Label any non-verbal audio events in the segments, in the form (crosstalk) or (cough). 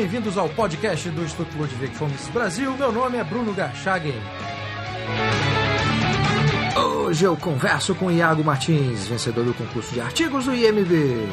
bem-vindos ao podcast do Instituto Ludwig Fomes Brasil. Meu nome é Bruno Garchagen. Hoje eu converso com Iago Martins, vencedor do concurso de artigos do IMB.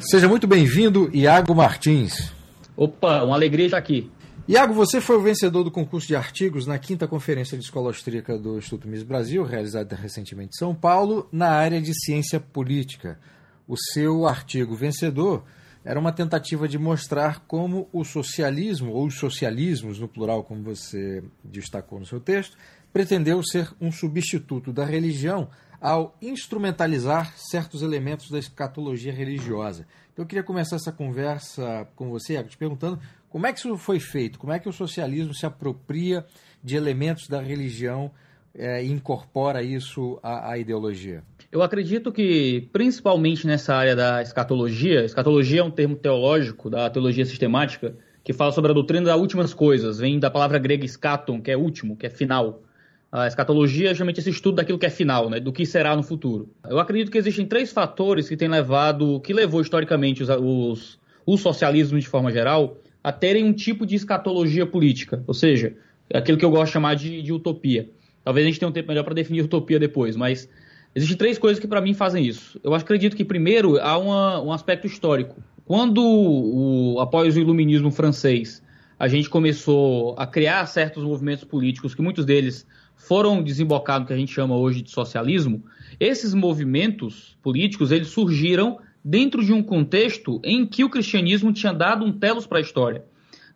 Seja muito bem-vindo, Iago Martins. Opa, uma alegria estar aqui. Iago, você foi o vencedor do concurso de artigos na quinta conferência de escola austríaca do Instituto Miss Brasil, realizada recentemente em São Paulo, na área de ciência política. O seu artigo vencedor era uma tentativa de mostrar como o socialismo, ou os socialismos, no plural, como você destacou no seu texto, pretendeu ser um substituto da religião ao instrumentalizar certos elementos da escatologia religiosa. Então, eu queria começar essa conversa com você, Iago, te perguntando como é que isso foi feito, como é que o socialismo se apropria de elementos da religião é, e incorpora isso à, à ideologia. Eu acredito que, principalmente nessa área da escatologia, escatologia é um termo teológico da teologia sistemática que fala sobre a doutrina das últimas coisas, vem da palavra grega scaton, que é último, que é final. A escatologia é justamente esse estudo daquilo que é final, né, do que será no futuro. Eu acredito que existem três fatores que têm levado, que levou historicamente os, os, os socialismos de forma geral a terem um tipo de escatologia política, ou seja, aquilo que eu gosto de chamar de, de utopia. Talvez a gente tenha um tempo melhor para definir utopia depois, mas existem três coisas que para mim fazem isso. Eu acredito que primeiro há uma, um aspecto histórico. Quando o, após o iluminismo francês a gente começou a criar certos movimentos políticos que muitos deles foram desembocados no que a gente chama hoje de socialismo, esses movimentos políticos eles surgiram dentro de um contexto em que o cristianismo tinha dado um telos para a história.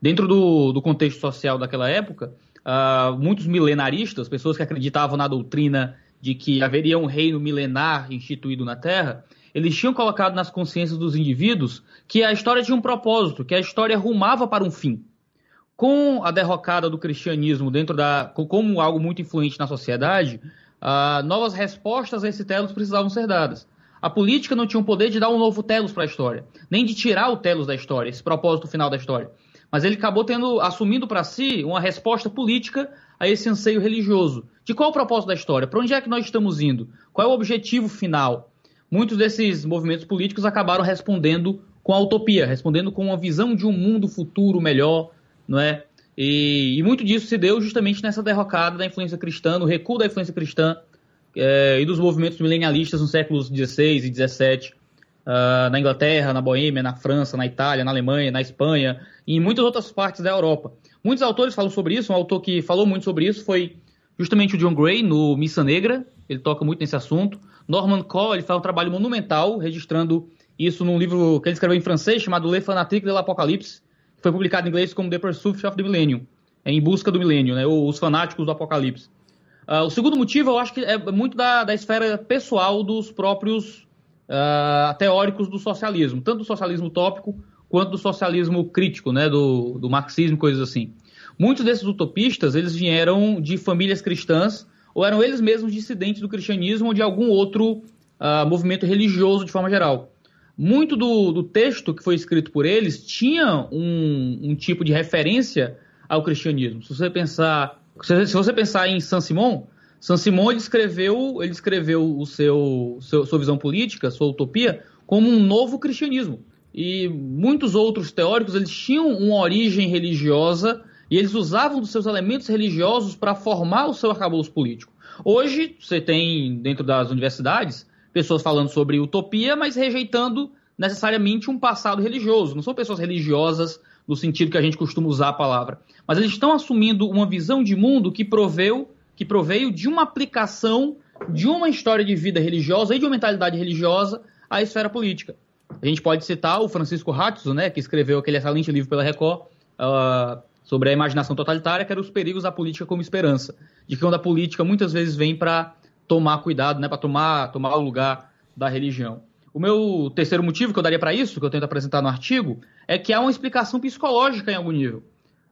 Dentro do, do, contexto social daquela época, uh, muitos milenaristas, pessoas que acreditavam na doutrina de que haveria um reino milenar instituído na Terra, eles tinham colocado nas consciências dos indivíduos que a história tinha um propósito, que a história rumava para um fim com a derrocada do cristianismo dentro da como algo muito influente na sociedade, uh, novas respostas a esse telos precisavam ser dadas. A política não tinha o poder de dar um novo telos para a história, nem de tirar o telos da história, esse propósito final da história. Mas ele acabou tendo assumindo para si uma resposta política a esse anseio religioso. De qual o propósito da história? Para onde é que nós estamos indo? Qual é o objetivo final? Muitos desses movimentos políticos acabaram respondendo com a utopia, respondendo com uma visão de um mundo futuro melhor, não é? E, e, muito disso se deu justamente nessa derrocada da influência cristã, no recuo da influência cristã é, e dos movimentos milenialistas nos séculos XVI e XVII, uh, ah, na Inglaterra, na Boêmia, na França, na Itália, na Alemanha, na Espanha e em muitas outras partes da Europa. Muitos autores falam sobre isso, um autor que falou muito sobre isso foi justamente o John Gray, no Missa Negra, ele toca muito nesse assunto. Norman Coll, ele faz um trabalho monumental, registrando isso num livro que ele escreveu em francês, chamado Le Fanatique de l'Apocalypse, foi publicado em inglês como The Pursuit of the Millennium, é em busca do milênio, né, os fanáticos do apocalipse. Uh, o segundo motivo, eu acho que é muito da, da esfera pessoal dos próprios uh, teóricos do socialismo, tanto do socialismo utópico quanto do socialismo crítico, né, do, do marxismo coisas assim. Muitos desses utopistas, eles vieram de famílias cristãs, ou eram eles mesmos dissidentes do cristianismo ou de algum outro uh, movimento religioso de forma geral muito do, do, texto que foi escrito por eles tinha um, um, tipo de referência ao cristianismo. Se você pensar, se você pensar em Saint Simon, Saint Simon ele escreveu, ele escreveu o seu, seu, sua visão política, sua utopia, como um novo cristianismo. E muitos outros teóricos eles tinham uma origem religiosa e eles usavam dos seus elementos religiosos para formar o seu arcabouço político. Hoje, você tem dentro das universidades pessoas falando sobre utopia, mas rejeitando necessariamente um passado religioso. Não são pessoas religiosas no sentido que a gente costuma usar a palavra, mas eles estão assumindo uma visão de mundo que proveu, que proveio de uma aplicação de uma história de vida religiosa e de uma mentalidade religiosa à esfera política. A gente pode citar o Francisco Ratzo, né, que escreveu aquele excelente livro pela Record uh, sobre a imaginação totalitária, que era os perigos da política como esperança, de que quando a política muitas vezes vem para tomar cuidado, né, para tomar, tomar o lugar da religião. O meu terceiro motivo que eu daria para isso, que eu tento apresentar no artigo, é que há uma explicação psicológica em algum nível.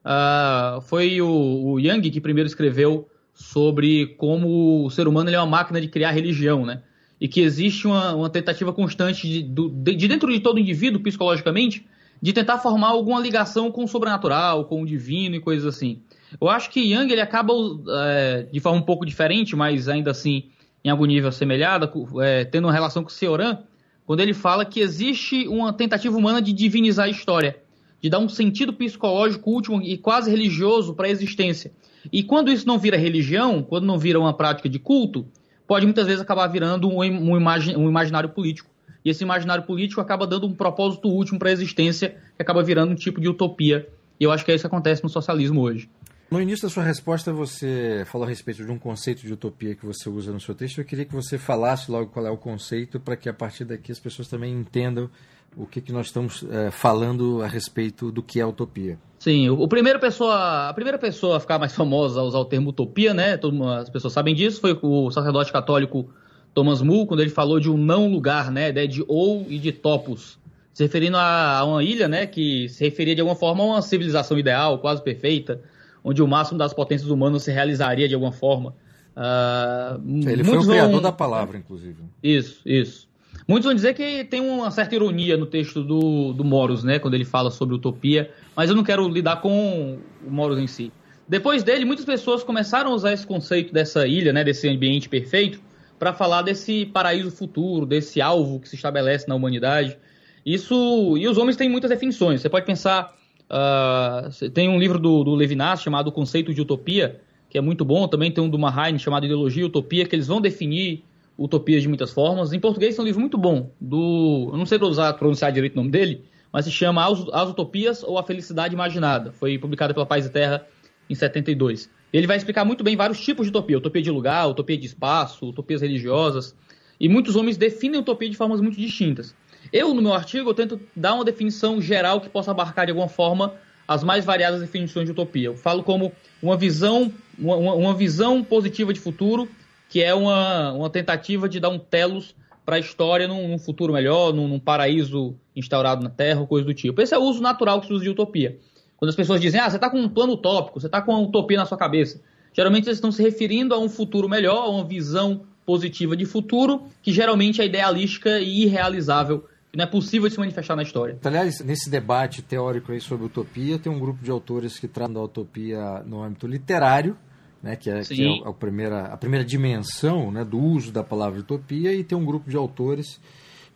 Uh, foi o, o Young que primeiro escreveu sobre como o ser humano é uma máquina de criar religião, né? E que existe uma, uma tentativa constante de, de, de, dentro de todo indivíduo, psicologicamente, de tentar formar alguma ligação com o sobrenatural, com o divino e coisas assim. Eu acho que Young ele acaba é, de forma um pouco diferente, mas ainda assim em algum nível assemelhada, é, tendo uma relação com o Seoran, quando ele fala que existe uma tentativa humana de divinizar a história, de dar um sentido psicológico último e quase religioso para a existência. E quando isso não vira religião, quando não vira uma prática de culto, pode muitas vezes acabar virando um, um, imagi um imaginário político. E esse imaginário político acaba dando um propósito último para a existência, que acaba virando um tipo de utopia. E eu acho que é isso que acontece no socialismo hoje. No início da sua resposta, você falou a respeito de um conceito de utopia que você usa no seu texto. Eu queria que você falasse logo qual é o conceito, para que a partir daqui as pessoas também entendam o que, que nós estamos é, falando a respeito do que é utopia. Sim, o, primeiro pessoa, a primeira pessoa a ficar mais famosa a usar o termo utopia, né? As pessoas sabem disso, foi o sacerdote católico Thomas More, quando ele falou de um não lugar, né? De ou e de topos, se referindo a uma ilha, né? Que se referia de alguma forma a uma civilização ideal, quase perfeita, onde o máximo das potências humanas se realizaria de alguma forma. Uh, ele foi o criador vão... da palavra, inclusive. Isso, isso. Muitos vão dizer que tem uma certa ironia no texto do, do Moros, né, quando ele fala sobre utopia, mas eu não quero lidar com o Moros em si. Depois dele, muitas pessoas começaram a usar esse conceito dessa ilha, né, desse ambiente perfeito, para falar desse paraíso futuro, desse alvo que se estabelece na humanidade. Isso e os homens têm muitas definições. Você pode pensar Uh, tem um livro do, do Levinas chamado Conceito de Utopia, que é muito bom. Também tem um do Mahain chamado Ideologia e Utopia, que eles vão definir utopias de muitas formas. Em português é um livro muito bom. Do, eu não sei usar, pronunciar direito o nome dele, mas se chama As, As Utopias ou A Felicidade Imaginada. Foi publicado pela Paz e Terra em 72. Ele vai explicar muito bem vários tipos de utopia: utopia de lugar, utopia de espaço, utopias religiosas. E muitos homens definem utopia de formas muito distintas. Eu, no meu artigo, eu tento dar uma definição geral que possa abarcar de alguma forma as mais variadas definições de utopia. Eu falo como uma visão, uma, uma visão positiva de futuro, que é uma, uma tentativa de dar um telos para a história num, num, futuro melhor, num, num, paraíso instaurado na Terra, coisa do tipo. Esse é o uso natural que se usa de utopia. Quando as pessoas dizem, ah, você está com um plano utópico, você está com uma utopia na sua cabeça, geralmente eles estão se referindo a um futuro melhor, a uma visão positiva de futuro, que geralmente é idealística e irrealizável não é possível se manifestar na história. Aliás, nesse debate teórico aí sobre utopia, tem um grupo de autores que tratam da utopia no âmbito literário, né, que é, que é a, primeira, a primeira dimensão né, do uso da palavra utopia, e tem um grupo de autores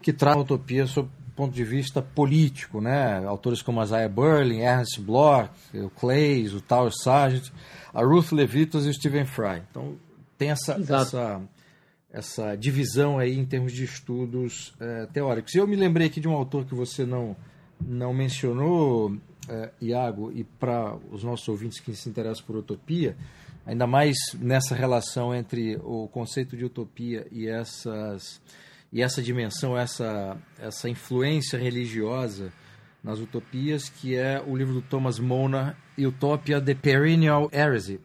que tratam a utopia sob o ponto de vista político, né? autores como Isaiah Berlin, Ernst Bloch, o Clays, o Tal Sargent, a Ruth Levitas e o Stephen Fry. Então, tem essa, essa essa divisão aí em termos de estudos é, teóricos. Eu me lembrei aqui de um autor que você não, não mencionou, é, Iago, e para os nossos ouvintes que se interessam por utopia, ainda mais nessa relação entre o conceito de utopia e essas e essa dimensão, essa, essa influência religiosa nas utopias, que é o livro do Thomas Mona, Utopia the Perennial Heresy,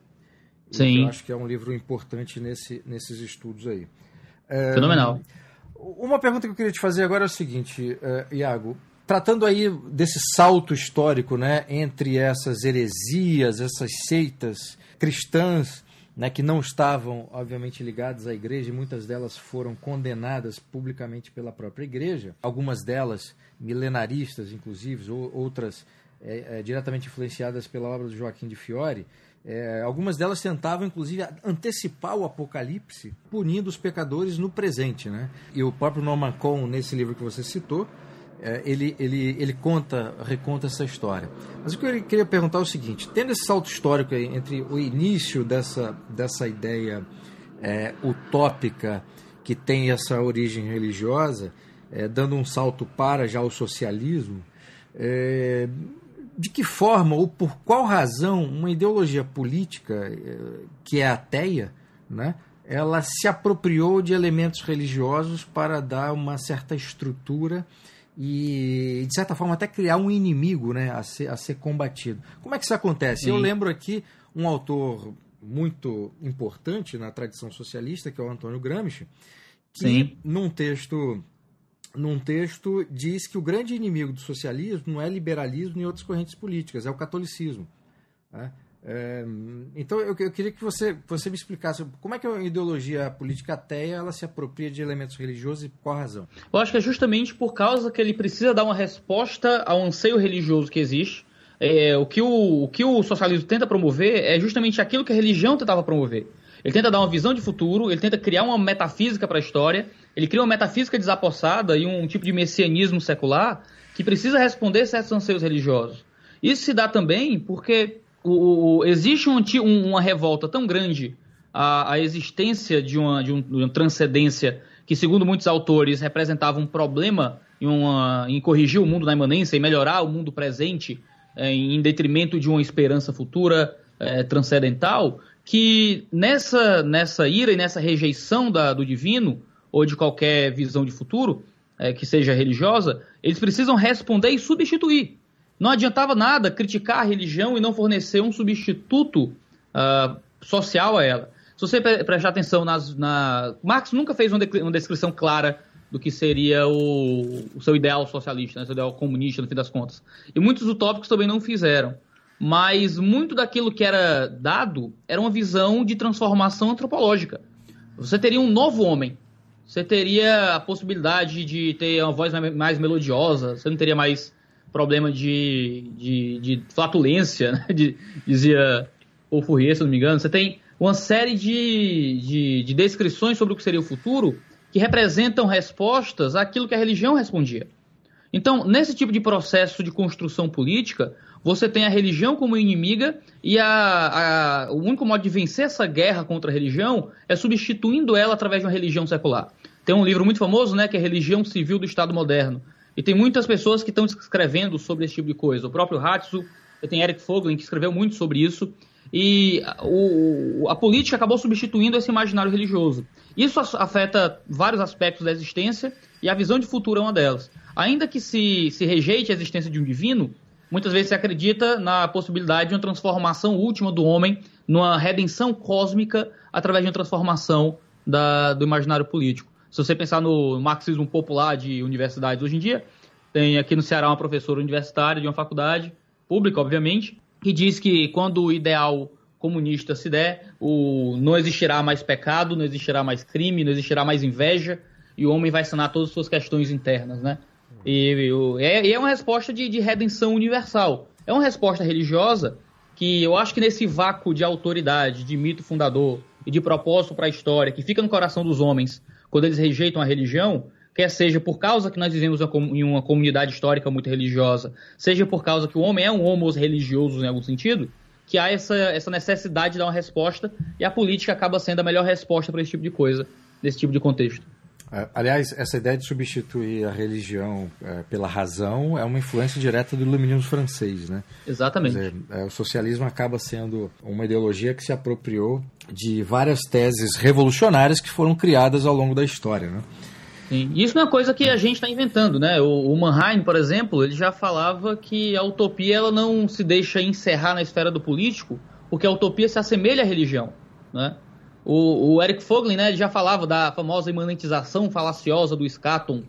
Sim. Eu acho que é um livro importante nesse, nesses estudos aí. É, Fenomenal. Uma pergunta que eu queria te fazer agora é o seguinte, uh, Iago. Tratando aí desse salto histórico né, entre essas heresias, essas seitas cristãs, né, que não estavam, obviamente, ligadas à igreja, e muitas delas foram condenadas publicamente pela própria igreja, algumas delas milenaristas, inclusive, ou outras é, é, diretamente influenciadas pela obra do Joaquim de Fiore. É, algumas delas tentavam, inclusive, antecipar o apocalipse, punindo os pecadores no presente. Né? E o próprio Norman Cohn, nesse livro que você citou, é, ele, ele, ele conta, reconta essa história. Mas o que eu queria perguntar é o seguinte: tendo esse salto histórico entre o início dessa, dessa ideia é, utópica que tem essa origem religiosa, é, dando um salto para já o socialismo, é, de que forma ou por qual razão uma ideologia política eh, que é ateia, né, ela se apropriou de elementos religiosos para dar uma certa estrutura e, de certa forma, até criar um inimigo né, a, ser, a ser combatido. Como é que isso acontece? Sim. Eu lembro aqui um autor muito importante na tradição socialista, que é o Antônio Gramsci, que Sim. num texto num texto, diz que o grande inimigo do socialismo não é liberalismo nem outras correntes políticas, é o catolicismo. Né? É, então eu, eu, queria que você, você me explicasse como é que a ideologia política ateia ela se apropria de elementos religiosos e por qual razão? Eu acho que é justamente por causa que ele precisa dar uma resposta ao anseio religioso que existe. é, o, que o, o que o socialismo tenta promover é justamente aquilo que a religião tentava promover. Ele tenta dar uma visão de futuro, ele tenta criar uma metafísica para a história, ele cria uma metafísica desapossada e um tipo de messianismo secular que precisa responder certos anseios religiosos. Isso se dá também porque o, o, existe um, um, uma revolta tão grande à, à existência de uma, de, um, de uma transcendência que, segundo muitos autores, representava um problema em, uma, em corrigir o mundo na imanência e melhorar o mundo presente é, em detrimento de uma esperança futura é, transcendental, que nessa, nessa ira e nessa rejeição da, do divino, ou de qualquer visão de futuro, é, que seja religiosa, eles precisam responder e substituir. Não adiantava nada criticar a religião e não fornecer um substituto uh, social a ela. Se você prestar atenção nas. Na... Marx nunca fez uma descrição clara do que seria o, o seu ideal socialista, né, seu ideal comunista, no fim das contas. E muitos utópicos também não fizeram. Mas muito daquilo que era dado era uma visão de transformação antropológica. Você teria um novo homem. Você teria a possibilidade de ter uma voz mais melodiosa. Você não teria mais problema de, de, de flatulência, (laughs) né? de, dizia o Fourier, se não me engano. Você tem uma série de, de, de descrições sobre o que seria o futuro que representam respostas àquilo que a religião respondia. Então, nesse tipo de processo de construção política, você tem a religião como inimiga e a, a, o único modo de vencer essa guerra contra a religião é substituindo ela através de uma religião secular. Tem um livro muito famoso, né, que é Religião Civil do Estado Moderno. E tem muitas pessoas que estão escrevendo sobre esse tipo de coisa. O próprio Hatsu, tem Eric Foglin, que escreveu muito sobre isso. E o, a política acabou substituindo esse imaginário religioso. Isso afeta vários aspectos da existência e a visão de futuro é uma delas. Ainda que se, se rejeite a existência de um divino, muitas vezes se acredita na possibilidade de uma transformação última do homem, numa redenção cósmica através de uma transformação da, do imaginário político. Se você pensar no marxismo popular de universidades hoje em dia, tem aqui no Ceará uma professora universitária de uma faculdade pública, obviamente, que diz que quando o ideal comunista se der, o, não existirá mais pecado, não existirá mais crime, não existirá mais inveja, e o homem vai sanar todas as suas questões internas, né? E, e é, é, uma resposta de, de redenção universal. É uma resposta religiosa que eu acho que nesse vácuo de autoridade, de mito fundador e de propósito para a história que fica no coração dos homens quando eles rejeitam a religião, quer seja por causa que nós vivemos em uma comunidade histórica muito religiosa, seja por causa que o homem é um homo religioso em algum sentido, que há essa, essa necessidade de dar uma resposta e a política acaba sendo a melhor resposta para esse tipo de coisa, nesse tipo de contexto. É, aliás, essa ideia de substituir a religião é, pela razão é uma influência direta do iluminismo francês, né? Exatamente. Dizer, é, o socialismo acaba sendo uma ideologia que se apropriou de várias teses revolucionárias que foram criadas ao longo da história, né? Sim. Isso não é coisa que a gente está inventando, né? O, o Mannheim, por exemplo, ele já falava que a utopia ela não se deixa encerrar na esfera do político, porque a utopia se assemelha à religião, né? O, o Eric Foglin, né, já falava da famosa imanentização falaciosa do Scaton,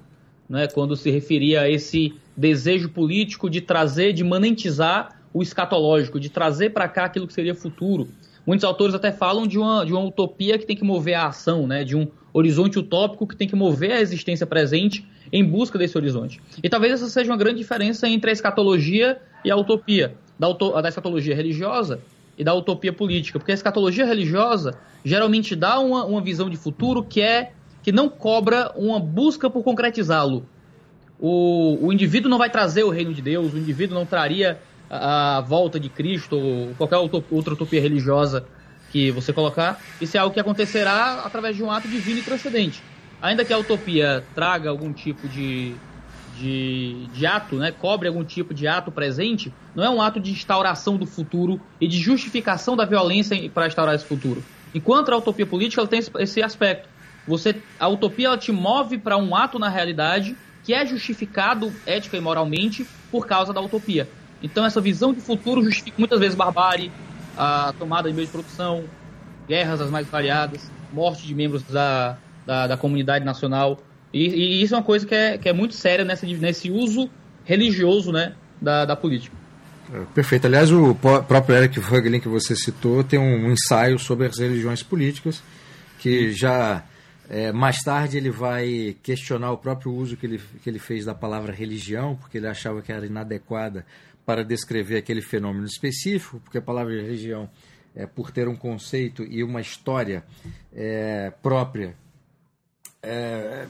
né, quando se referia a esse desejo político de trazer, de manentizar o escatológico, de trazer para cá aquilo que seria futuro. Muitos autores até falam de uma, de uma utopia que tem que mover a ação, né, de um horizonte utópico que tem que mover a existência presente em busca desse horizonte. E talvez essa seja uma grande diferença entre a escatologia e a utopia. Da, da escatologia religiosa e da utopia política, porque a escatologia religiosa geralmente dá uma, uma visão de futuro que é que não cobra uma busca por concretizá-lo. O, o indivíduo não vai trazer o reino de Deus, o indivíduo não traria a, a volta de Cristo ou qualquer outra utopia religiosa que você colocar, isso é algo que acontecerá através de um ato divino e transcendente. Ainda que a utopia traga algum tipo de, de, de ato, né, cobre algum tipo de ato presente, não é um ato de instauração do futuro e de justificação da violência para instaurar esse futuro. Enquanto a utopia política ela tem esse aspecto. Você, a utopia ela te move para um ato na realidade que é justificado ética e moralmente por causa da utopia. Então essa visão de futuro justifica muitas vezes barbárie, a tomada de meio de produção, guerras as mais variadas, morte de membros da, da, da comunidade nacional. E, e, isso é uma coisa que é, que é muito séria nessa, nesse uso religioso né, da, da política. É, perfeito. Aliás, o próprio Eric Voegelin que você citou tem um ensaio sobre as religiões políticas que já é, mais tarde ele vai questionar o próprio uso que ele, que ele fez da palavra religião, porque ele achava que era inadequada para descrever aquele fenômeno específico, porque a palavra religião, é, por ter um conceito e uma história é, própria, é,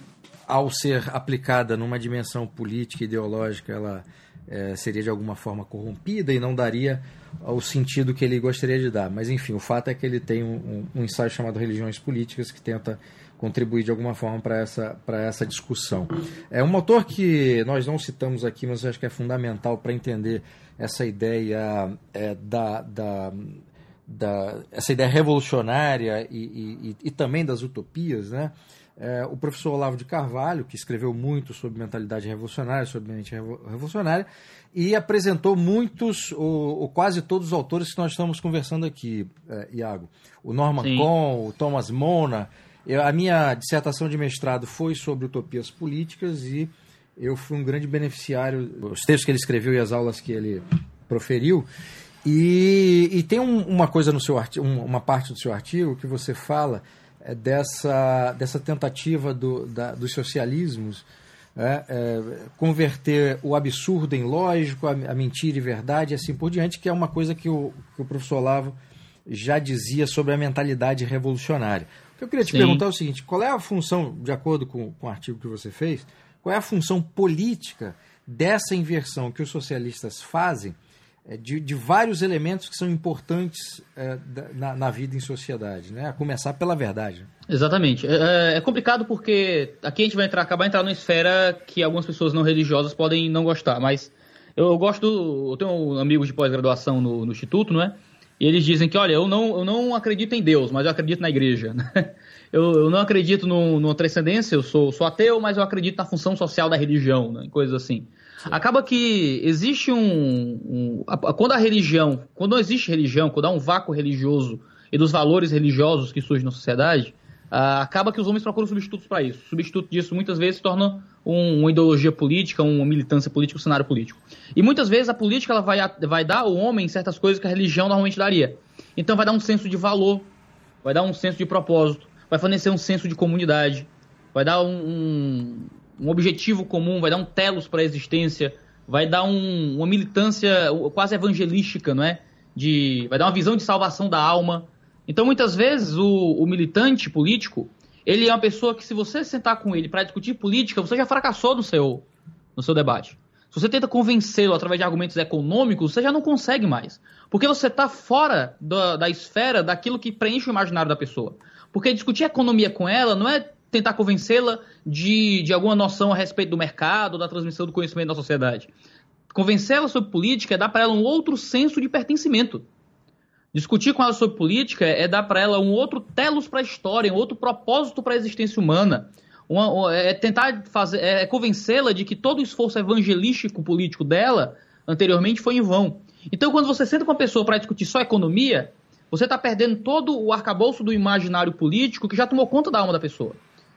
ao ser aplicada numa dimensão política e ideológica, ela é, seria de alguma forma corrompida e não daria o sentido que ele gostaria de dar. Mas enfim, o fato é que ele tem um, um, ensaio chamado Religiões Políticas que tenta contribuir de alguma forma para essa, essa discussão. É um autor que nós não citamos aqui, mas acho que é fundamental para entender essa ideia é, da, da, da, essa ideia revolucionária e, e, e também das utopias, né? É, o professor Olavo de Carvalho, que escreveu muito sobre mentalidade revolucionária, sobre mente revolucionária, e apresentou muitos, ou, ou, quase todos os autores que nós estamos conversando aqui, é, Iago. O Norman Sim. O Thomas Mona, eu, a minha dissertação de mestrado foi sobre utopias políticas e eu fui um grande beneficiário, os textos que ele escreveu e as aulas que ele proferiu. E, e tem um, uma coisa no seu artigo, uma parte do seu artigo que você fala dessa, dessa tentativa do, da, dos socialismos é, é, converter o absurdo em lógico, a, a, mentira e verdade, e assim por diante, que é uma coisa que o, que o professor Olavo já dizia sobre a mentalidade revolucionária. O que eu queria te Sim. perguntar é o seguinte: qual é a função, de acordo com, com o artigo que você fez, qual é a função política dessa inversão que os socialistas fazem é, de, de vários elementos que são importantes é, na, na, vida em sociedade, né? a começar pela verdade? Exatamente. É, é, é complicado porque aqui a gente vai entrar, acabar entrando numa esfera que algumas pessoas não religiosas podem não gostar, mas eu gosto eu tenho amigos de pós-graduação no, no Instituto, não é? E eles dizem que, olha, eu não, eu não acredito em Deus, mas eu acredito na igreja. (laughs) eu, eu não acredito no, numa transcendência, eu sou, sou ateu, mas eu acredito na função social da religião, né? coisas assim. Acaba que existe um, um a, quando a religião, quando não existe religião, quando há um vácuo religioso e dos valores religiosos que surgem na sociedade, uh, acaba que os homens procuram substitutos para isso. O substituto disso muitas vezes se torna um, uma ideologia política, uma militância política, um cenário político. E muitas vezes a política ela vai, vai dar ao homem certas coisas que a religião normalmente daria. Então vai dar um senso de valor, vai dar um senso de propósito, vai fornecer um senso de comunidade, vai dar um, um objetivo comum, vai dar um telos para a existência, vai dar um, uma militância quase evangelística, não é? De, vai dar uma visão de salvação da alma, então, muitas vezes, o, o, militante político, ele é uma pessoa que, se você sentar com ele para discutir política, você já fracassou no seu, no seu debate. Se você tenta convencê-lo através de argumentos econômicos, você já não consegue mais. Porque você está fora da, da esfera daquilo que preenche o imaginário da pessoa. Porque discutir economia com ela não é tentar convencê-la de, de alguma noção a respeito do mercado, da transmissão do conhecimento da sociedade. Convencê-la sobre política é dar para ela um outro senso de pertencimento. Discutir com ela sobre política é dar para ela um outro telos para a história, um outro propósito para a existência humana. Uma, é tentar fazer, é convencê-la de que todo o esforço evangelístico político dela anteriormente foi em vão. Então, quando você senta com uma pessoa para discutir só economia, você está perdendo todo o arcabouço do imaginário político que já tomou conta da alma da pessoa.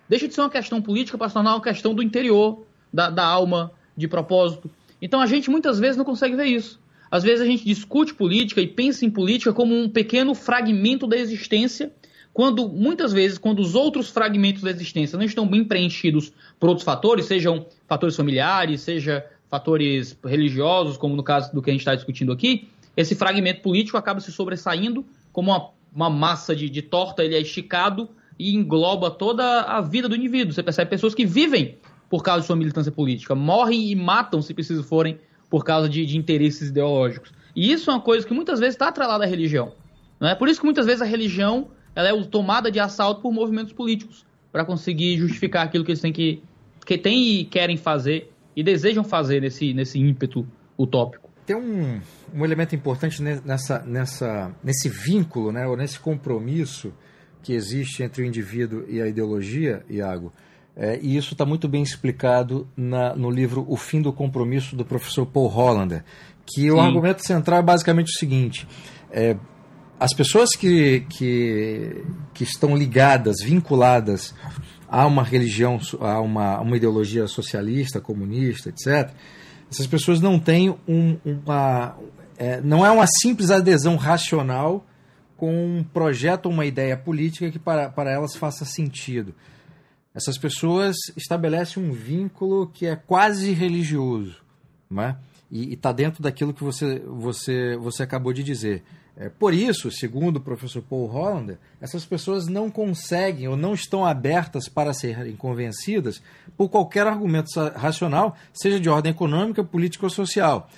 Deixa de ser uma questão política para se tornar uma questão do interior, da, da alma, de propósito. Então, a gente muitas vezes não consegue ver isso. Às vezes a gente discute política e pensa em política como um pequeno fragmento da existência, quando muitas vezes, quando os outros fragmentos da existência não estão bem preenchidos por outros fatores, sejam fatores familiares, seja fatores religiosos, como no caso do que a gente está discutindo aqui, esse fragmento político acaba se sobressaindo como uma, uma massa de, de torta, ele é esticado e engloba toda a vida do indivíduo. Você percebe pessoas que vivem por causa de sua militância política, morrem e matam, se preciso forem, por causa de, de interesses ideológicos. E isso é uma coisa que muitas vezes está atrelada à religião. É por isso que muitas vezes a religião ela é tomada de assalto por movimentos políticos para conseguir justificar aquilo que eles têm que, que têm e querem fazer e desejam fazer nesse, nesse ímpeto utópico. Tem um, um elemento importante nessa, nessa, nesse vínculo, né, ou nesse compromisso que existe entre o indivíduo e a ideologia, Iago, é, e isso está muito bem explicado na, no livro O Fim do Compromisso, do professor Paul Hollander, que Sim. o argumento central é basicamente o seguinte: é, as pessoas que, que, que estão ligadas, vinculadas a uma religião, a uma, uma ideologia socialista, comunista, etc., essas pessoas não têm um, uma. É, não é uma simples adesão racional com um projeto ou uma ideia política que para, para elas faça sentido essas pessoas estabelecem um vínculo que é quase religioso. Né? E está dentro daquilo que você, você, você acabou de dizer. É, por isso, segundo o professor Paul Hollander, essas pessoas não conseguem ou não estão abertas para serem convencidas por qualquer argumento racional, seja de ordem econômica, política ou social.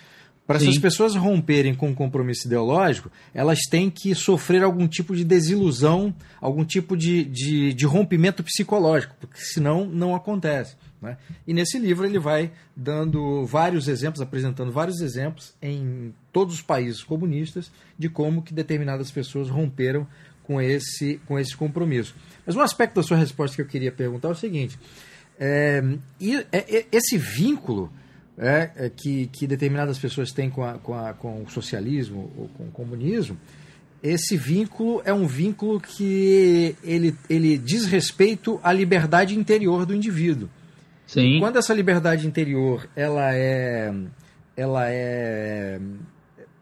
Para essas pessoas romperem com o compromisso ideológico, elas têm que sofrer algum tipo de desilusão, algum tipo de, de, de rompimento psicológico, porque senão não acontece. Né? E nesse livro ele vai dando vários exemplos, apresentando vários exemplos em todos os países comunistas de como que determinadas pessoas romperam com esse, com esse compromisso. Mas um aspecto da sua resposta que eu queria perguntar é o seguinte: é, é, esse vínculo é, é, que, que determinadas pessoas têm com, a, com, a, com o socialismo ou com o comunismo, esse vínculo é um vínculo que ele, ele diz respeito à liberdade interior do indivíduo. Sim. Quando essa liberdade interior ela é ela é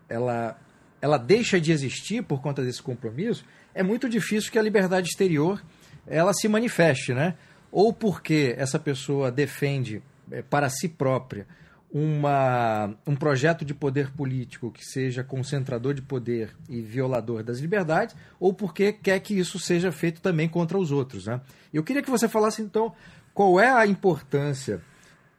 ela ela deixa de existir por conta desse compromisso, é muito difícil que a liberdade exterior ela se manifeste, né? Ou porque essa pessoa defende para si própria uma, um projeto de poder político que seja concentrador de poder e violador das liberdades, ou porque quer que isso seja feito também contra os outros. Né? Eu queria que você falasse, então, qual é a importância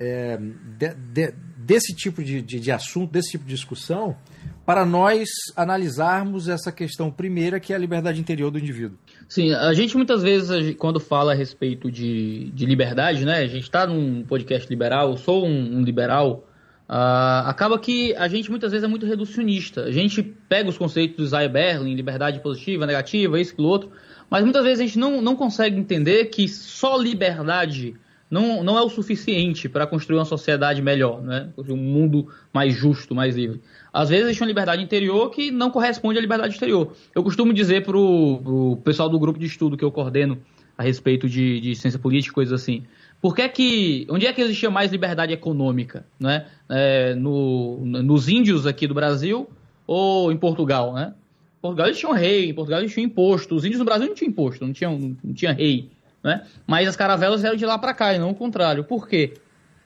é, de, de, desse tipo de, de, de, assunto, desse tipo de discussão, para nós analisarmos essa questão primeira, que é a liberdade interior do indivíduo. Sim, a gente muitas vezes, quando fala a respeito de, de liberdade, né? A gente está num podcast liberal, eu sou um, um liberal, uh, acaba que a gente muitas vezes é muito reducionista. A gente pega os conceitos do Isaiah Berlin, liberdade positiva, negativa, isso, aquilo outro, mas muitas vezes a gente não, não consegue entender que só liberdade não, não é o suficiente para construir uma sociedade melhor, né? um mundo mais justo, mais livre. Às vezes existe uma liberdade interior que não corresponde à liberdade exterior. Eu costumo dizer para o pessoal do grupo de estudo que eu coordeno a respeito de, de ciência política, coisas assim. Por que que, onde é que existia mais liberdade econômica? Né? É, no, nos índios aqui do Brasil ou em Portugal? Né? Portugal eles tinham rei, em Portugal eles tinham imposto. Os índios no Brasil não tinham imposto, não tinham, não tinha rei. Né? Mas as caravelas eram de lá para cá e não o contrário. Por quê?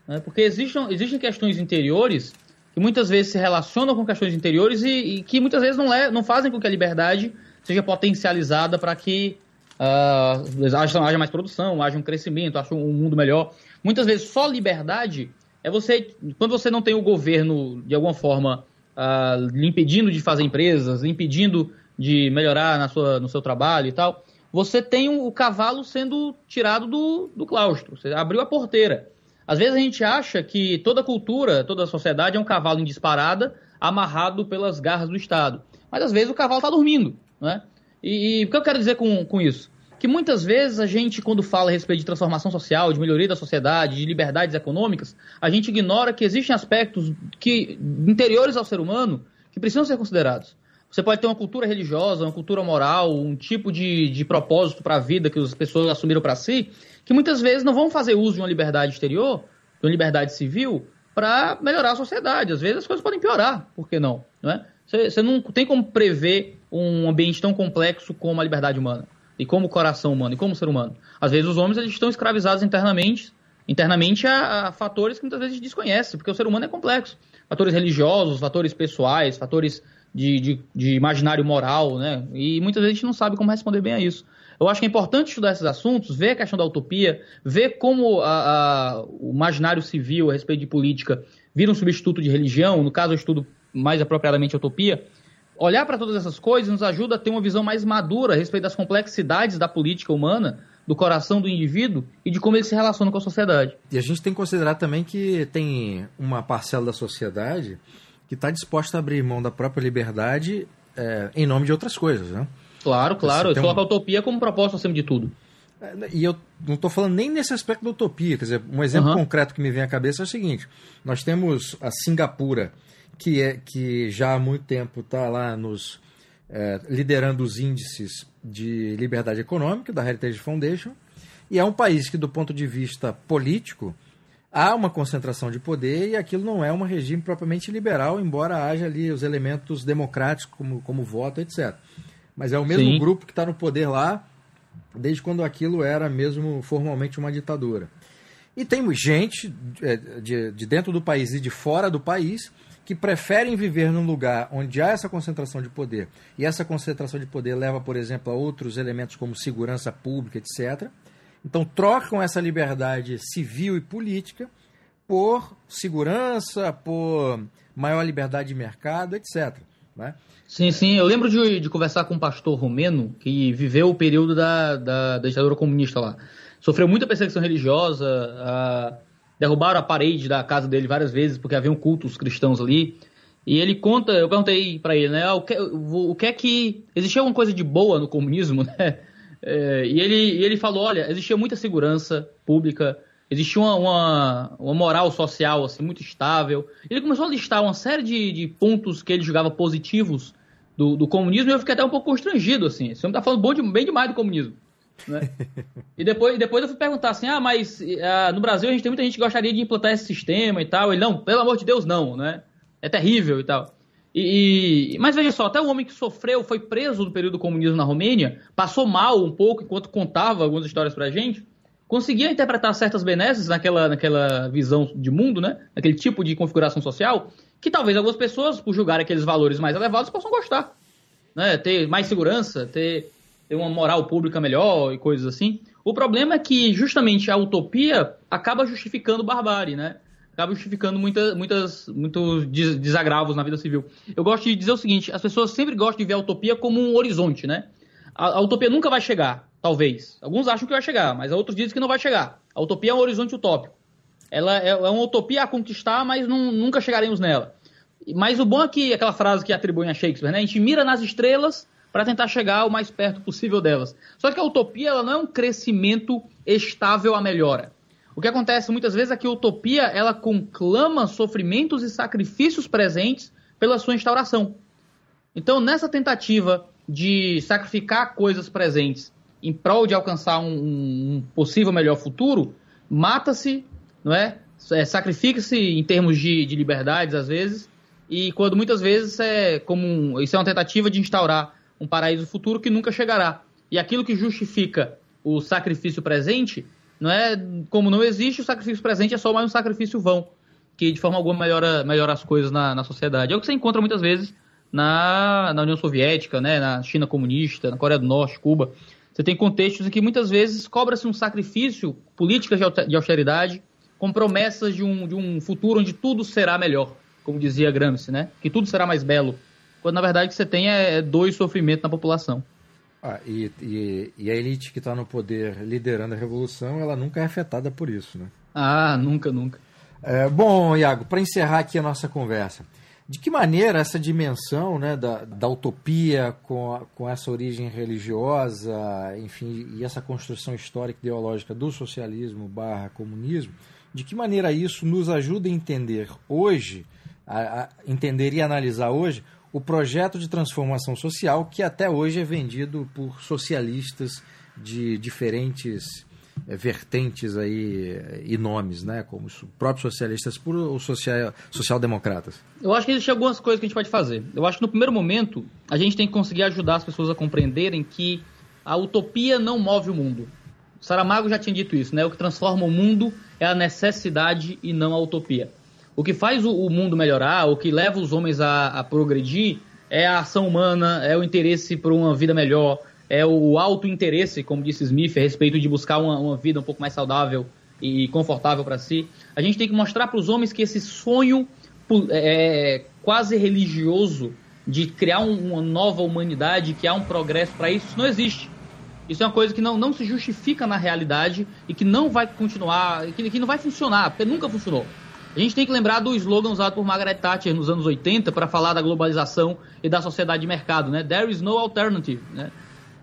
Né? Porque existem, existem questões interiores que muitas vezes se relacionam com questões interiores e, e que muitas vezes não, é, não fazem com que a liberdade seja potencializada para que uh, haja, haja, mais produção, haja um crescimento, haja um mundo melhor. Muitas vezes só liberdade é você, quando você não tem o governo de alguma forma uh, lhe impedindo de fazer empresas, impedindo de melhorar na sua, no seu trabalho e tal, você tem o cavalo sendo tirado do, do claustro. Você abriu a porteira. Às vezes a gente acha que toda cultura, toda sociedade é um cavalo em disparada, amarrado pelas garras do Estado. Mas às vezes o cavalo está dormindo. Né? E, e o que eu quero dizer com, com isso? Que muitas vezes a gente, quando fala a respeito de transformação social, de melhoria da sociedade, de liberdades econômicas, a gente ignora que existem aspectos que interiores ao ser humano que precisam ser considerados. Você pode ter uma cultura religiosa, uma cultura moral, um tipo de, de propósito para a vida que as pessoas assumiram para si, que muitas vezes não vão fazer uso de uma liberdade exterior, de uma liberdade civil, para melhorar a sociedade. Às vezes as coisas podem piorar, por que não? não é? você, você não tem como prever um ambiente tão complexo como a liberdade humana, e como o coração humano, e como o ser humano. Às vezes os homens eles estão escravizados internamente, internamente a, a fatores que muitas vezes a gente desconhece, porque o ser humano é complexo. Fatores religiosos, fatores pessoais, fatores de, de, de, imaginário moral, né? E muitas vezes a gente não sabe como responder bem a isso. Eu acho que é importante estudar esses assuntos, ver a questão da utopia, ver como a, a, o imaginário civil a respeito de política vira um substituto de religião, no caso eu estudo mais apropriadamente a utopia. Olhar para todas essas coisas nos ajuda a ter uma visão mais madura a respeito das complexidades da política humana, do coração do indivíduo e de como ele se relaciona com a sociedade. E a gente tem que considerar também que tem uma parcela da sociedade que está disposta a abrir mão da própria liberdade é, em nome de outras coisas, né? Claro, claro. Eu coloco um... a utopia como propósito acima de tudo. É, e eu não estou falando nem nesse aspecto da utopia. Quer dizer, um exemplo uhum. concreto que me vem à cabeça é o seguinte: nós temos a Singapura, que, é, que já há muito tempo está lá nos é, liderando os índices de liberdade econômica da Heritage Foundation, e é um país que, do ponto de vista político, há uma concentração de poder e aquilo não é um regime propriamente liberal, embora haja ali os elementos democráticos como, como voto, etc. Mas é o mesmo Sim. grupo que está no poder lá desde quando aquilo era mesmo formalmente uma ditadura. E tem gente é, de, de dentro do país e de fora do país que preferem viver num lugar onde há essa concentração de poder, e essa concentração de poder leva, por exemplo, a outros elementos como segurança pública, etc. Então trocam essa liberdade civil e política por segurança, por maior liberdade de mercado, etc. Né? Sim, sim. Eu lembro de, de, conversar com um pastor romeno que viveu o período da, da, da ditadura comunista lá. Sofreu muita perseguição religiosa, a, derrubaram a parede da casa dele várias vezes porque haviam cultos cristãos ali. E ele conta, eu perguntei para ele, né, o que, o, o que é que. Existia alguma coisa de boa no comunismo, (laughs) né? É, e, ele, e ele falou: olha, existia muita segurança pública, existia uma, uma, uma, moral social assim, muito estável. Ele começou a listar uma série de, de pontos que ele julgava positivos do, do, comunismo e eu fiquei até um pouco constrangido. Assim. Esse homem está falando bom de, bem demais do comunismo. Né? (laughs) e depois, depois eu fui perguntar assim: ah, mas ah, no Brasil a gente tem muita gente que gostaria de implantar esse sistema e tal. Ele, não, pelo amor de Deus, não, né? É terrível e tal. E, mas veja só, até o homem que sofreu, foi preso no período do comunismo na Romênia, passou mal um pouco enquanto contava algumas histórias pra gente, conseguia interpretar certas benesses naquela, naquela visão de mundo, né? Naquele tipo de configuração social, que talvez algumas pessoas, por julgarem aqueles valores mais elevados, possam gostar. Né? Ter mais segurança, ter, ter uma moral pública melhor e coisas assim. O problema é que justamente a utopia acaba justificando barbárie, né? Acaba justificando muita, muitas, muitos desagravos na vida civil. Eu gosto de dizer o seguinte: as pessoas sempre gostam de ver a utopia como um horizonte, né? A, a utopia nunca vai chegar, talvez. Alguns acham que vai chegar, mas outros dizem que não vai chegar. A utopia é um horizonte utópico. Ela é, é uma utopia a conquistar, mas não, nunca chegaremos nela. Mas o bom é que aquela frase que atribuem a Shakespeare, né? A gente mira nas estrelas para tentar chegar o mais perto possível delas. Só que a utopia ela não é um crescimento estável à melhora. O que acontece muitas vezes é que a utopia ela conclama sofrimentos e sacrifícios presentes pela sua instauração. Então, nessa tentativa de sacrificar coisas presentes em prol de alcançar um, um possível melhor futuro, mata-se, não é? é Sacrifica-se em termos de, de liberdades, às vezes, e quando muitas vezes é como um, isso é uma tentativa de instaurar um paraíso futuro que nunca chegará. E aquilo que justifica o sacrifício presente não é como não existe o sacrifício presente é só mais um sacrifício vão que de forma alguma melhora, melhora as coisas na, na sociedade. É o que você encontra muitas vezes na, na União Soviética, né, na China comunista, na Coreia do Norte, Cuba. Você tem contextos em que muitas vezes cobra-se um sacrifício, políticas de austeridade, com promessas de um, de um futuro onde tudo será melhor, como dizia Gramsci, né? Que tudo será mais belo. Quando na verdade o que você tem é, é dois sofrimentos na população. Ah, e, e, e, a elite que está no poder liderando a revolução, ela nunca é afetada por isso, né? Ah, nunca, nunca. É, bom, Iago, para encerrar aqui a nossa conversa, de que maneira essa dimensão né, da, da utopia com, a, com essa origem religiosa, enfim, e essa construção histórica e ideológica do socialismo barra comunismo, de que maneira isso nos ajuda a entender hoje, a, a entender e analisar hoje o projeto de transformação social que até hoje é vendido por socialistas de diferentes é, vertentes aí eh, e nomes, né, como os próprios socialistas por os social, social-democratas. Eu acho que existem algumas coisas que a gente pode fazer. Eu acho que no primeiro momento a gente tem que conseguir ajudar as pessoas a compreenderem que a utopia não move o mundo. Saramago já tinha dito isso, né? O que transforma o mundo é a necessidade e não a utopia. O que faz o, o mundo melhorar, o que leva os homens a, a, progredir, é a ação humana, é o interesse por uma vida melhor, é o alto interesse, como disse Smith, a respeito de buscar uma, uma vida um pouco mais saudável e confortável para si. A gente tem que mostrar para os homens que esse sonho é, é, quase religioso de criar um, uma nova humanidade, que há um progresso para isso, isso não existe. Isso é uma coisa que não, não se justifica na realidade e que não vai continuar, que, que não vai funcionar, porque nunca funcionou. A gente tem que lembrar do slogan usado por Margaret Thatcher nos anos 80 para falar da globalização e da sociedade de mercado, né? There is no alternative, né?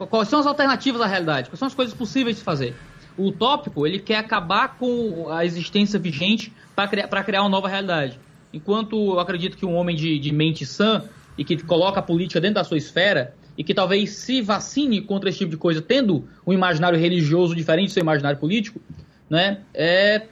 Quais são as alternativas à realidade? Quais são as coisas possíveis de fazer? O utópico, ele quer acabar com a existência vigente para criar, criar uma nova realidade. Enquanto eu acredito que um homem de, de mente sã e que coloca a política dentro da sua esfera e que talvez se vacine contra esse tipo de coisa, tendo um imaginário religioso diferente do seu imaginário político, né? É,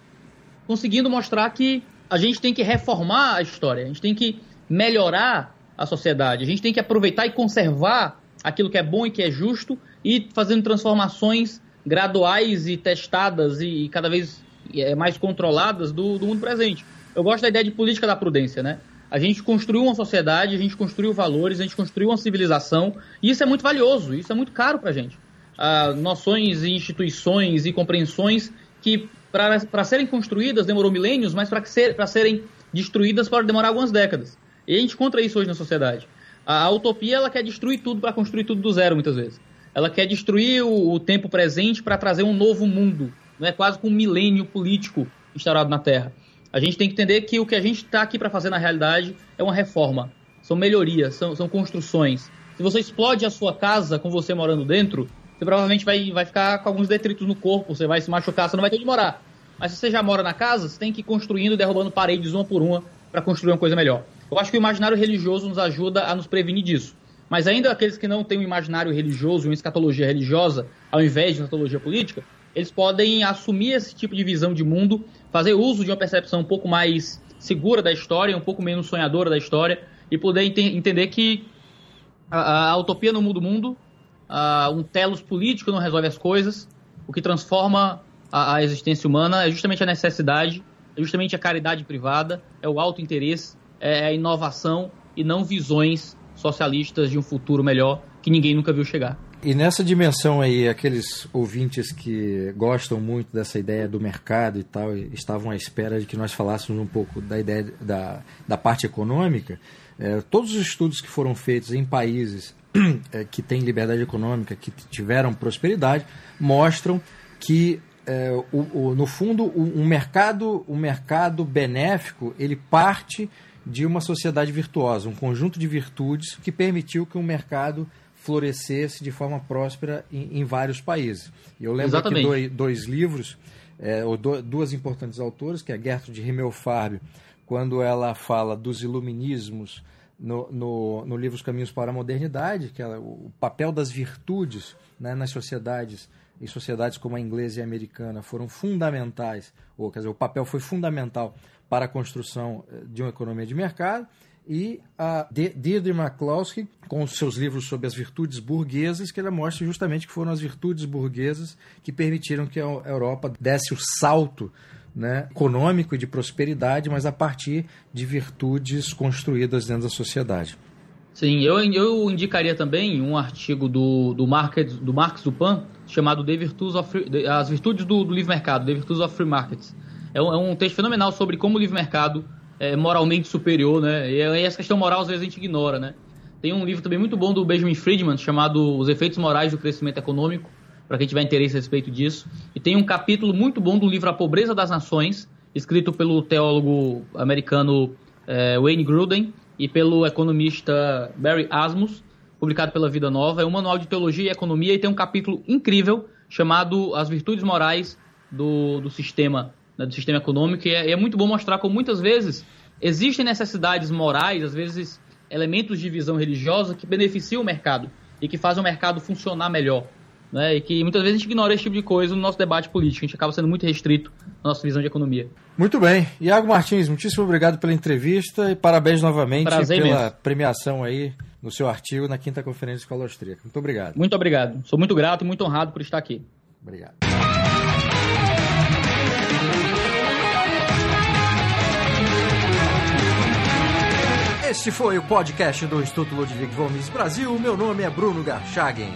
conseguindo mostrar que a gente tem que reformar a história, a gente tem que melhorar a sociedade, a gente tem que aproveitar e conservar aquilo que é bom e que é justo e fazendo transformações graduais e testadas e cada vez é, mais controladas do, do mundo presente. Eu gosto da ideia de política da prudência, né? A gente construiu uma sociedade, a gente construiu valores, a gente construiu uma civilização, e isso é muito valioso, isso é muito caro para a gente. Ah, noções e instituições e compreensões que, para serem construídas, demorou milênios, mas para ser, serem destruídas pode demorar algumas décadas. E a gente encontra isso hoje na sociedade. A, a utopia ela quer destruir tudo para construir tudo do zero, muitas vezes. Ela quer destruir o, o tempo presente para trazer um novo mundo, não é quase com um milênio político instaurado na Terra. A gente tem que entender que o que a gente está aqui para fazer na realidade é uma reforma, são melhorias, são, são construções. Se você explode a sua casa com você morando dentro, você provavelmente vai, vai ficar com alguns detritos no corpo, você vai se machucar, você não vai ter onde morar. Mas se você já mora na casa, você tem que ir construindo, derrubando paredes uma por uma para construir uma coisa melhor. Eu acho que o imaginário religioso nos ajuda a nos prevenir disso. Mas ainda aqueles que não têm um imaginário religioso, uma escatologia religiosa, ao invés de uma escatologia política, eles podem assumir esse tipo de visão de mundo, fazer uso de uma percepção um pouco mais segura da história, um pouco menos sonhadora da história, e poder ent entender que a, a, utopia não muda o mundo, a, um telos político não resolve as coisas, o que transforma a, a existência humana é justamente a necessidade, é justamente a caridade privada, é o alto interesse, é a inovação e não visões socialistas de um futuro melhor que ninguém nunca viu chegar. E nessa dimensão aí, aqueles ouvintes que gostam muito dessa ideia do mercado e tal, estavam à espera de que nós falássemos um pouco da ideia da, da parte econômica, é, todos os estudos que foram feitos em países é, (clears throat) que têm liberdade econômica, que tiveram prosperidade, mostram que é, o, o, no fundo um mercado, um mercado benéfico ele parte de uma sociedade virtuosa, um conjunto de virtudes que permitiu que o mercado florescesse de forma próspera em, em vários países. Eu lembro Exatamente. aqui dois, dois livros, é, ou do, duas importantes autoras, que é a Gertrude Himmelfarb, quando ela fala dos iluminismos no, no, no livro Os Caminhos para a Modernidade, que é o papel das virtudes né, nas sociedades, em sociedades como a inglesa e a americana, foram fundamentais, ou quer dizer, o papel foi fundamental para a construção eh, de uma economia de mercado. E a Deirdre McCloskey, com os seus livros sobre as virtudes burguesas, que ela mostra justamente que foram as virtudes burguesas que permitiram que a Europa desse o salto né, econômico e de prosperidade, mas a partir de virtudes construídas dentro da sociedade. Sim, eu, eu indicaria também um artigo do, do, Market, do Marx Dupan chamado The Virtues of Free, As Virtudes do, do Livre Mercado, The Virtues of Free Markets. É um, é um texto fenomenal sobre como o livre mercado é, moralmente superior, né? E, essa questão moral às vezes a gente ignora, né? Tem um livro também muito bom do Benjamin Friedman chamado Os Efeitos Morais do Crescimento Econômico, para quem tiver interesse a respeito disso. E tem um capítulo muito bom do livro A Pobreza das Nações, escrito pelo teólogo americano é, Wayne Gruden e pelo economista Barry Asmus, publicado pela Vida Nova. É um manual de teologia e economia e tem um capítulo incrível chamado As Virtudes Morais do, do Sistema né, do sistema econômico, e é, é muito bom mostrar como muitas vezes existem necessidades morais, às vezes elementos de visão religiosa que beneficiam o mercado e que fazem o mercado funcionar melhor. Né? E que muitas vezes a gente ignora esse tipo de coisa no nosso debate político. A gente acaba sendo muito restrito na nossa visão de economia. Muito bem. Iago Martins, muitíssimo obrigado pela entrevista e parabéns novamente Prazer pela mesmo. premiação aí no seu artigo na quinta Conferência Escola Austríaca. Muito obrigado. Muito obrigado. Sou muito grato e muito honrado por estar aqui. Obrigado. Este foi o podcast do Instituto Ludwig Gomes Brasil. Meu nome é Bruno Garchagen.